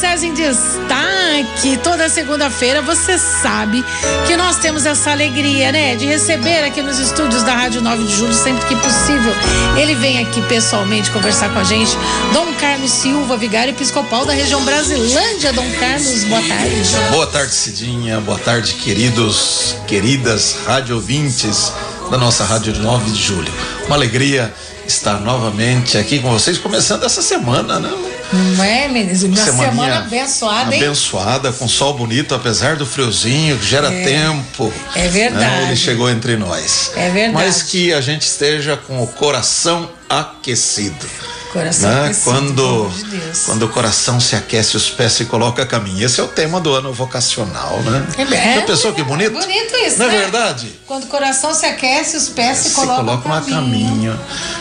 César em Destaque. Toda segunda-feira você sabe que nós temos essa alegria, né? De receber aqui nos estúdios da Rádio 9 de Julho, sempre que possível. Ele vem aqui pessoalmente conversar com a gente. Dom Carlos Silva, vigário episcopal da região Brasilândia. Dom Carlos, boa tarde. Boa tarde, Cidinha. Boa tarde, queridos, queridas rádio ouvintes da nossa Rádio 9 de Julho. Uma alegria estar novamente aqui com vocês, começando essa semana, né? Não é, meninas? Uma semana abençoada, hein? Abençoada, com sol bonito, apesar do friozinho, que gera é, tempo. É verdade. Né? Ele chegou entre nós. É verdade. Mas que a gente esteja com o coração aquecido. Coração né? quando, de quando o coração se aquece, os pés se colocam a caminho. Esse é o tema do ano vocacional, né? É, Já pensou que bonito? É bonito isso, Não né? é verdade? Quando o coração se aquece, os pés se, se colocam, colocam a caminho.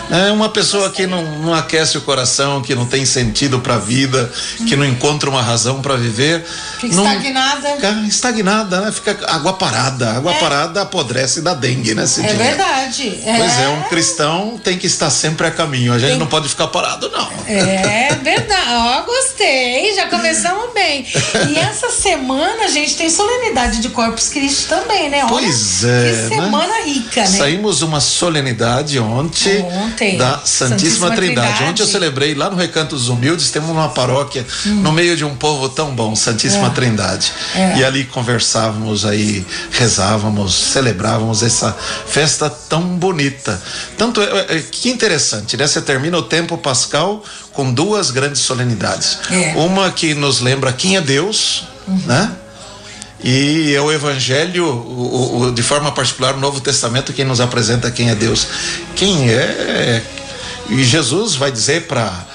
É uma pessoa que não, não aquece o coração, que não tem sentido para a vida, que não encontra uma razão para viver. Fica não, estagnada. Fica estagnada, né? Fica água parada. Água É. parada apodrece da dengue, né, É Cidinha? verdade. Pois é, um cristão tem que estar sempre a caminho. A gente Tem- não pode ficar parado, não. É verdade. Ó, gostei. Já começamos bem. E essa semana, gente, tem solenidade de Corpus Christi também, né? Olha, Pois é, Que né? semana rica, né? Saímos uma solenidade ontem, Ontem. Da Santíssima, Santíssima Trindade. Trindade. Ontem eu celebrei lá no Recanto dos Humildes, temos uma paróquia no meio de um povo tão bom, Santíssima Hum. É. Trindade. É. E ali conversávamos aí, rezávamos, celebrávamos essa festa tão bonita. Tanto é, é, que interessante, né? Você termina o tempo pascal com duas grandes solenidades. É. Uma que nos lembra quem é Deus, né? E é o Evangelho, o, o- de forma particular, o Novo Testamento, quem nos apresenta quem é Deus. Quem é. E Jesus vai dizer para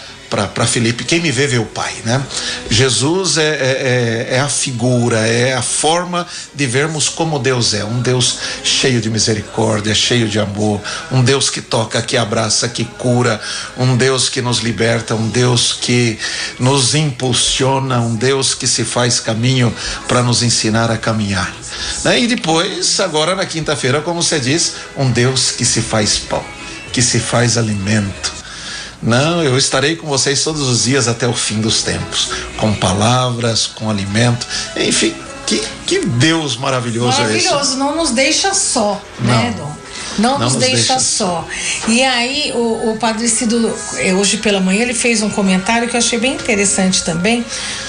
para Felipe, quem me vê, vê o Pai, né? Jesus é, é, é- é a figura, é a forma de vermos como Deus é, um Deus cheio de misericórdia, cheio de amor, um Deus que toca, que abraça, que cura, um Deus que nos liberta, um Deus que nos impulsiona, um Deus que se faz caminho para nos ensinar a caminhar. Né? E depois, agora na quinta-feira, como você diz, um Deus que se faz pão, que se faz alimento. Não, eu estarei com vocês todos os dias até o fim dos tempos, com palavras, com alimento, enfim, que, que Deus maravilhoso, é esse. Maravilhoso, não nos deixa só, Não. né, Dom? Não, Não nos, nos deixa, deixa só. E aí, o, o Padre Cido, eh, hoje pela manhã, ele fez um comentário que eu achei bem interessante também,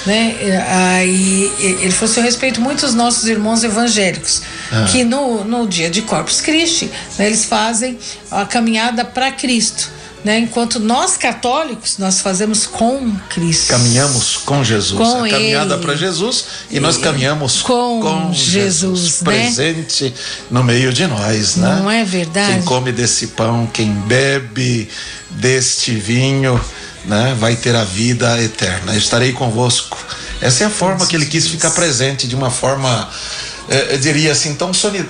né? Eh, Aí, eh, ele falou assim: eu respeito muito os nossos irmãos evangélicos, Ah. que no, no dia de Corpus Christi, né, eles fazem a caminhada para Cristo. Né? Enquanto nós católicos, nós fazemos com Cristo. Caminhamos com Jesus, Com a caminhada para Jesus e nós caminhamos Com com, Jesus, Jesus, né? presente no meio de nós, né? Não é verdade? Quem come desse pão, quem bebe deste vinho, né, vai ter a vida eterna. Eu estarei convosco. Essa é a forma que ele quis ficar presente de uma forma, eh, eu diria assim, tão soni-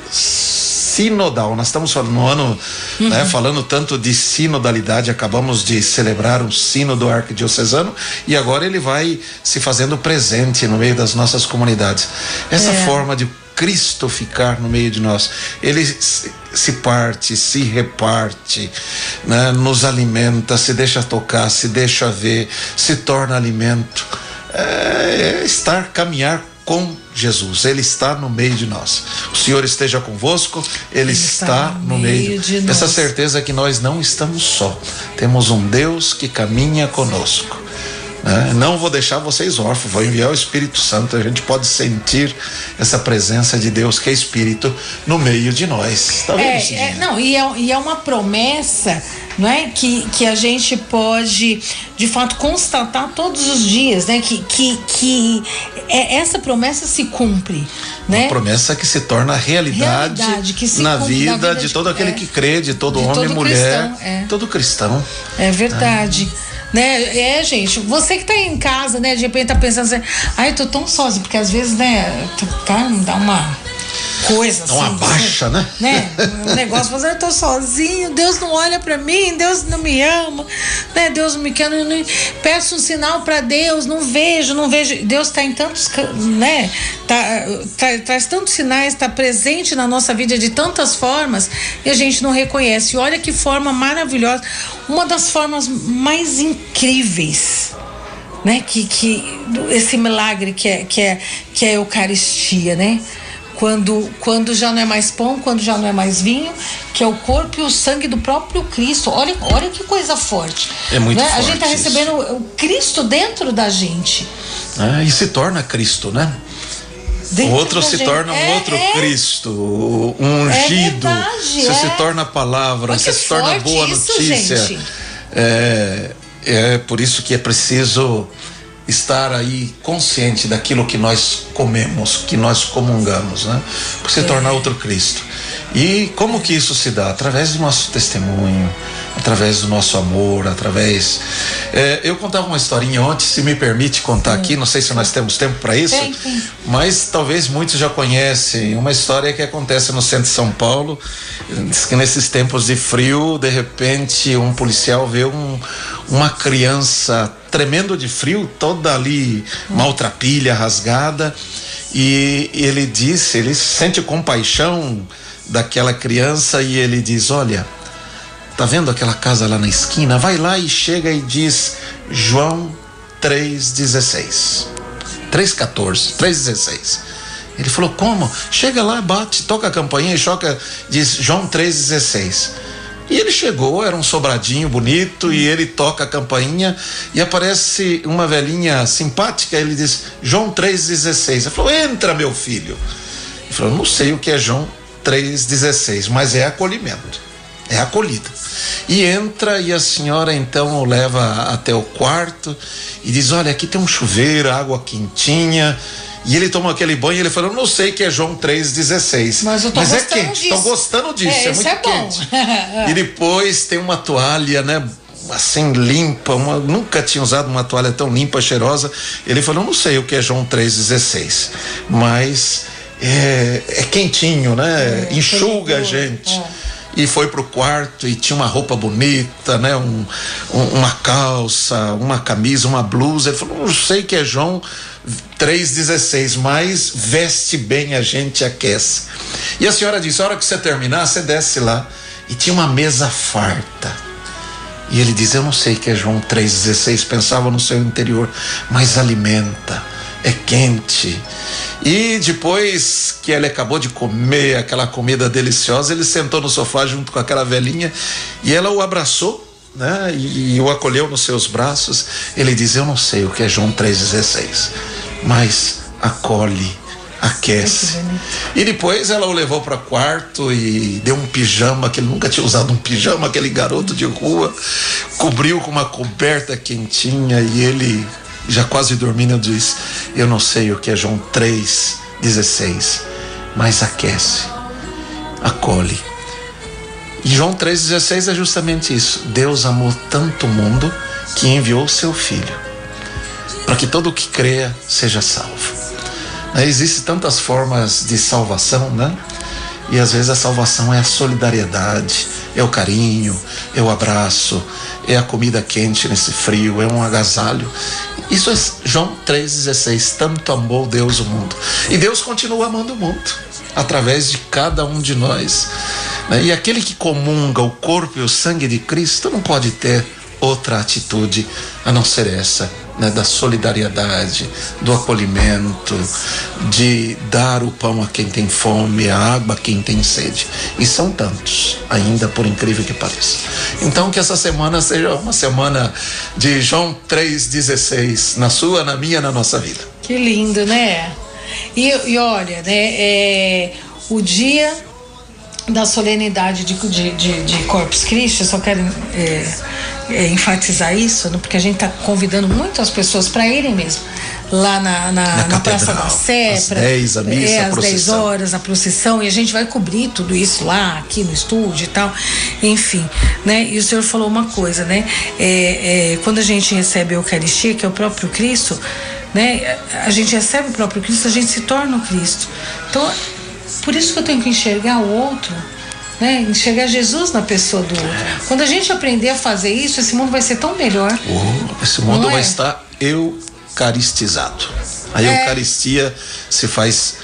sinodal. Nós estamos falando no ano, né, falando tanto de sinodalidade, acabamos de celebrar o sínodo arquidiocesano e agora ele vai se fazendo presente no meio das nossas comunidades. Essa É. forma de Cristo ficar no meio de nós. Ele se parte, se reparte, né? nos alimenta, se deixa tocar, se deixa ver, se torna alimento. É estar, caminhar com Jesus. Ele está no meio de nós. O Senhor esteja convosco, Ele, está, no meio. de Essa nós. certeza que nós não estamos só. Temos um Deus que caminha conosco. Né? Não vou deixar vocês órfãos, vou enviar o Espírito Santo. A gente pode sentir essa presença de Deus, que é Espírito, no meio de nós. Tá vendo, É, é, não, e é, e é uma promessa, não é? Que, que a gente pode, de fato, constatar todos os dias, né? Que, que, que é, essa promessa se cumpre, né? Uma promessa que se torna realidade, Realidade, na, cumpre vida na vida de de- todo aquele é. que crê, de todo De homem e mulher, cristão, é. todo cristão. É verdade. Né? É, gente, você que tá em casa, né, de repente tá pensando assim, ai, eu tô tão sozinho, porque às vezes, né, tá, dá uma coisa assim. Dá uma baixa, né? né? Um negócio, você eu tô sozinho, Deus não olha pra mim, Deus não me ama, né? Deus não me quer, não, não- peço um sinal pra Deus, não vejo, não vejo. Deus tá em tantos, né? Tá, tá- traz tantos sinais, tá presente na nossa vida de tantas formas e a gente não reconhece. E olha que forma maravilhosa, uma das formas mais incríveis né? Que, que esse milagre que é, que é, que é a Eucaristia, né? Quando, quando já não é mais pão, quando já não é mais vinho, que é o corpo e o sangue do próprio Cristo. Olha, olha que coisa forte. É muito né? forte. A gente está recebendo o Cristo dentro da gente. Ah, e se torna Cristo, né? Dentro o outro se gente. torna um É, outro é. Cristo, um ungido. verdade, você é. se torna a palavra, Olha você se torna boa isso, notícia. gente. É, é por isso que é preciso estar aí consciente daquilo que nós comemos, que nós comungamos, né? Para se É. tornar outro Cristo. E como que isso se dá? Através do nosso testemunho, através do nosso amor, através. É, eu contava uma historinha ontem, se me permite contar aqui, não sei se nós temos tempo para isso, Tem, tem. mas talvez muitos já conhecem uma história que acontece no centro de São Paulo. Diz que nesses tempos de frio, de repente, um policial vê um, uma criança tremendo de frio, toda ali maltrapilha, rasgada, e ele disse, ele sente compaixão daquela criança e ele diz: Olha, tá vendo aquela casa lá na esquina? Vai lá e chega e diz João 3,16. 3,14, 3,16. Ele falou: Como? Chega lá, bate, toca a campainha e choca, diz João 3,16. E ele chegou, era um sobradinho bonito, e ele toca a campainha e aparece uma velhinha simpática. Ele diz: João 3,16. Ele falou: Entra, meu filho. Ele falou: Não sei o que é João 3,16, mas é acolhimento, é acolhida. E entra e a senhora então o leva até o quarto e diz: Olha, aqui tem um chuveiro, água quentinha. E ele toma aquele banho e ele falou: Não sei que é João 3,16. Mas eu tô é gostando quente, tô gostando disso, É, é, muito é quente. e depois tem uma toalha, né? Assim, limpa, uma- nunca tinha usado uma toalha tão limpa, cheirosa. Ele falou: Não sei o que é João 3,16, mas é, é quentinho, né? Enxuga a gente é. e foi pro quarto e tinha uma roupa bonita, né? Um, um- uma calça, uma camisa, uma blusa. Ele falou: não sei que é João 3,16, mas veste bem a gente aquece. E a senhora disse: a hora que você terminar, você desce lá. E tinha uma mesa farta. E ele diz: Eu não sei que é João 3,16, pensava no seu interior, mas alimenta, é quente. E depois que ele acabou de comer aquela comida deliciosa, ele sentou no sofá junto com aquela velhinha e ela o abraçou. Né? E, e o acolheu nos seus braços. Ele diz: Eu não sei o que é João 3,16, mas acolhe, aquece. E depois ela o levou para quarto e deu um pijama, que ele nunca tinha usado um pijama, aquele garoto de rua, cobriu com uma coberta quentinha e ele, já quase dormindo, diz: Eu não sei o que é João 3,16, mas aquece, acolhe. E João 3,16 é justamente isso. Deus amou tanto o mundo que enviou seu filho para que todo o que creia seja salvo. Né, Existem tantas formas de salvação, né? E às vezes a salvação é a solidariedade, é o carinho, é o abraço, é a comida quente nesse frio, é um agasalho. Isso é João 3,16. Tanto amou Deus o mundo. E Deus continua amando o mundo através de cada um de nós. né? E aquele que comunga o corpo e o sangue de Cristo não pode ter outra atitude a não ser essa, né, da solidariedade, do acolhimento, de dar o pão a quem tem fome, a água a quem tem sede. E são tantos, ainda por incrível que pareça. Então que essa semana seja uma semana de João 3,16, na sua, na minha, na nossa vida. Que lindo, né? E, e olha, né? É, o dia da solenidade de, de, de, de Corpus Christi, eu só quero é, é, enfatizar isso, né, porque a gente está convidando muitas pessoas para irem mesmo lá na, na, Na na Praça da Sé, às pra- 10 a missa, é, a às 10 procissão. horas a procissão e a gente vai cobrir tudo isso lá, aqui no estúdio e tal, enfim, né? E o senhor falou uma coisa, né? É, é, quando a gente recebe a Eucaristia, que é o próprio Cristo, né? A gente recebe o próprio Cristo, a gente se torna o Cristo. Então, por isso que eu tenho que enxergar o outro, né? Enxergar Jesus na pessoa do outro. Quando a gente aprender a fazer isso, esse mundo vai ser tão melhor. Oh, esse mundo Não vai é? estar eucaristizado. A É. Eucaristia se faz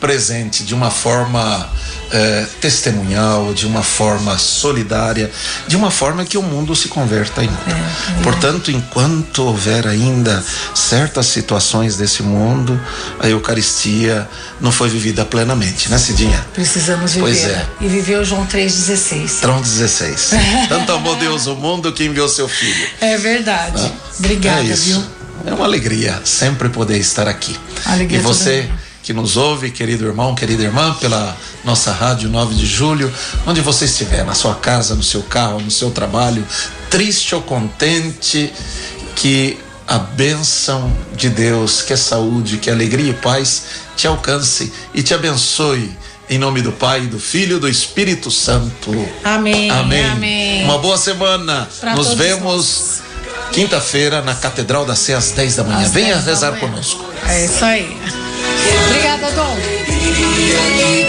presente de uma forma é, testemunhal, de uma forma solidária, de uma forma que o mundo se converta em. É, é. Portanto, enquanto houver ainda certas situações desse mundo, a Eucaristia não foi vivida plenamente, né, Cidinha? Precisamos viver. Pois é. E viveu João 3,16. João 16. Tanto amou Deus o mundo que enviou seu filho. É verdade. Ah, Obrigada, é viu? É uma alegria sempre poder estar aqui. Alegria e você que nos ouve, querido irmão, querida irmã, pela nossa rádio 9 de julho, onde você estiver, na sua casa, no seu carro, no seu trabalho, triste ou contente, que a bênção de Deus, que a saúde, que a alegria e paz te alcance e te abençoe. Em nome do Pai, do Filho e do Espírito Santo. Amém. Amém. Amém. Uma boa semana. Pra Nos vemos quinta-feira na Catedral da Sé às 10 da manhã. Às Venha rezar conosco. É isso aí. Obrigada, Dom.